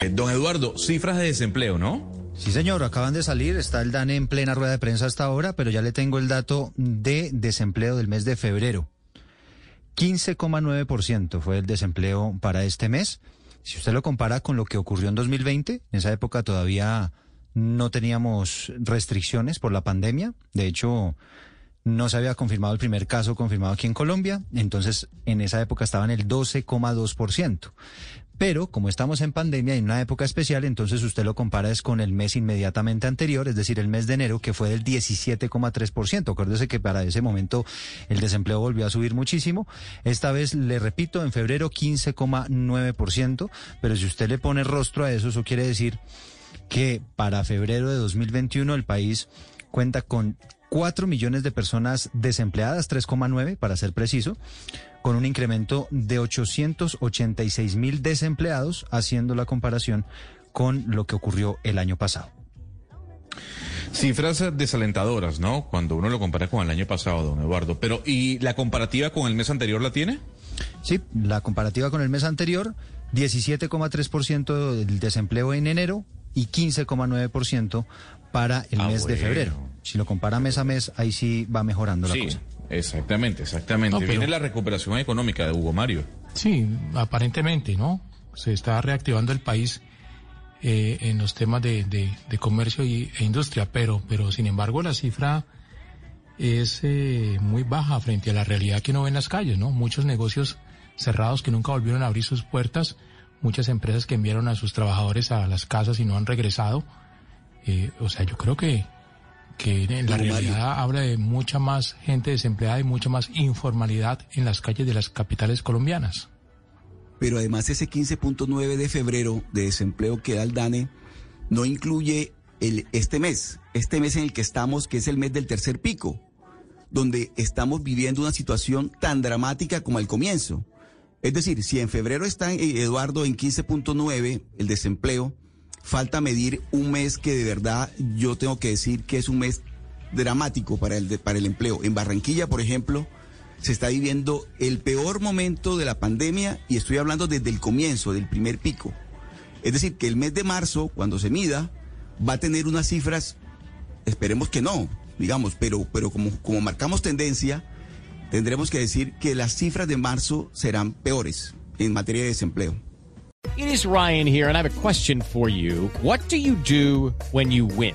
Eh, Don Eduardo, cifras de desempleo, ¿no? Sí, señor, acaban de salir, está el DANE en plena rueda de prensa hasta ahora, pero ya le tengo el dato de desempleo del mes de febrero. 15,9% fue el desempleo para este mes. Si usted lo compara con lo que ocurrió en 2020, en esa época todavía no teníamos restricciones por la pandemia. De hecho, no se había confirmado el primer caso confirmado aquí en Colombia. Entonces, en esa época estaba en el 12,2%. Pero como estamos en pandemia y en una época especial, entonces usted lo compara es con el mes inmediatamente anterior, es decir, el mes de enero, que fue del 17,3%. Acuérdese que para ese momento el desempleo volvió a subir muchísimo. Esta vez, le repito, en febrero 15,9%, pero si usted le pone rostro a eso, eso quiere decir que para febrero de 2021 el país cuenta con 4 millones de personas desempleadas, 3,9 para ser preciso, con un incremento de 886 mil desempleados, haciendo la comparación con lo que ocurrió el año pasado. Cifras desalentadoras, ¿no? Cuando uno lo compara con el año pasado, don Eduardo. Pero, ¿y la comparativa con el mes anterior la tiene? Sí, la comparativa con el mes anterior, 17,3% del desempleo en enero y 15,9% para el Ah, mes de febrero. Si lo compara mes a mes, ahí sí va mejorando la Sí, cosa. exactamente, exactamente. No, pero- Viene la recuperación económica de Hugo Mario. Sí, aparentemente, ¿no? Se está reactivando el país eh, en los temas de, de- de comercio y, e industria, pero, pero sin embargo la cifra es eh, muy baja frente a la realidad que uno ve en las calles, ¿no? Muchos negocios cerrados que nunca volvieron a abrir sus puertas, muchas empresas que enviaron a sus trabajadores a las casas y no han regresado. Eh, o sea, yo creo que, que en la realidad habla de mucha más gente desempleada y mucha más informalidad en las calles de las capitales colombianas. Pero además ese 15.9 de febrero de desempleo que da el DANE no incluye el, este mes, este mes en el que estamos, que es el mes del tercer pico, donde estamos viviendo una situación tan dramática como al comienzo. Es decir, si en febrero está eh, Eduardo en 15.9 el desempleo, falta medir un mes que de verdad yo tengo que decir que es un mes dramático para el, para el empleo. En Barranquilla, por ejemplo, se está viviendo el peor momento de la pandemia y estoy hablando desde el comienzo, del primer pico. Es decir, que el mes de marzo, cuando se mida, va a tener unas cifras, esperemos que no, digamos, pero, pero como, como marcamos tendencia, tendremos que decir que las cifras de marzo serán peores en materia de desempleo. It is Ryan here, and I have a question for you. What do you do when you win?